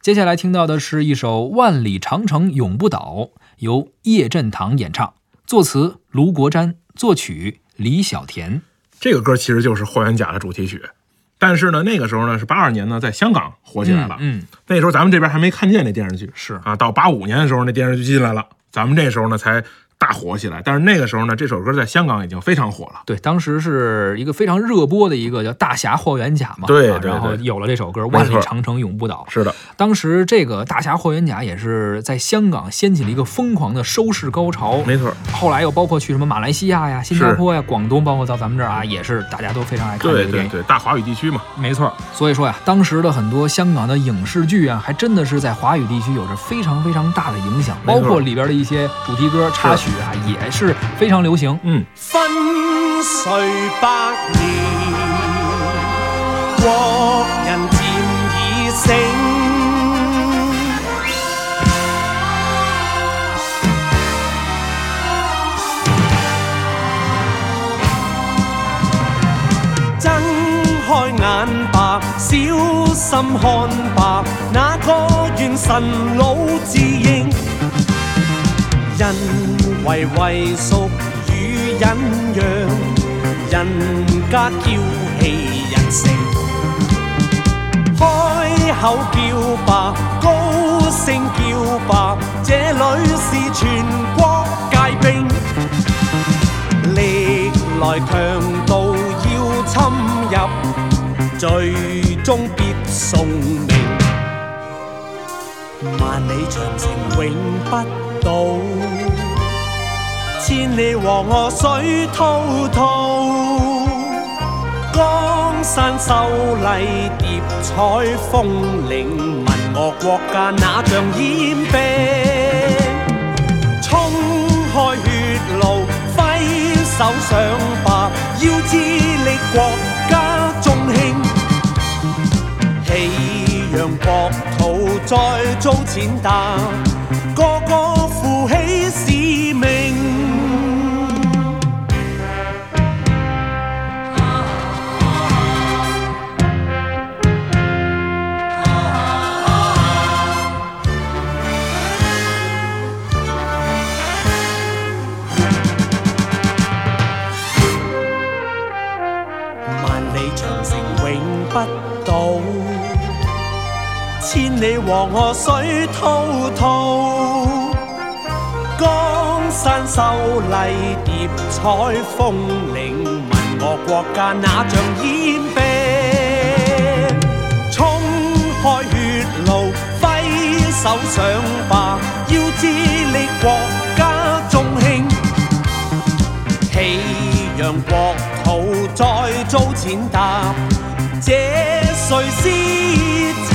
接下来听到的是一首《万里长城永不倒》，由叶振棠演唱，作词卢国瞻，作曲李小田。这个歌其实就是《霍元甲》的主题曲，但是呢，那个时候呢是八二年呢，在香港火起来了。嗯，那时候咱们这边还没看见那电视剧，是啊，到八五年的时候那电视剧进来了，咱们这时候呢才。大火起来，但是那个时候呢，这首歌在香港已经非常火了。对，当时是一个非常热播的一个叫《大侠霍元甲》嘛。对对。然后有了这首歌《万里长城永不倒》。是的。当时这个大侠霍元甲也是在香港掀起了一个疯狂的收视高潮。没错。后来又包括去什么马来西亚呀、新加坡呀、广东，包括到咱们这儿啊，也是大家都非常爱看这个电影。对对对，大华语地区嘛。没错。所以说呀，当时的很多香港的影视剧啊，还真的是在华语地区有着非常非常大的影响，包括里边的一些主题歌插曲啊，也是。非常流行。嗯。分岁百年，国人渐已醒。睁开眼白，小心看白，哪个愿神老自认？人为归属与忍让，人家娇气人性。开口叫吧，高声叫吧，这里是全国皆兵。历来强盗要侵入，最终必送命。万里长城永不倒。千里黄河水滔滔，江山秀丽叠彩峰岭，问我国家哪像烟兵？冲开血路，挥手上吧，要致力国家中兴，喜让国土再遭践踏，千里黄河水滔滔，江山秀丽叠彩峰岭，问我国家哪像烟兵？冲开血路，挥手上吧，要致力国家中兴，岂让国土再遭践踏？这谁是？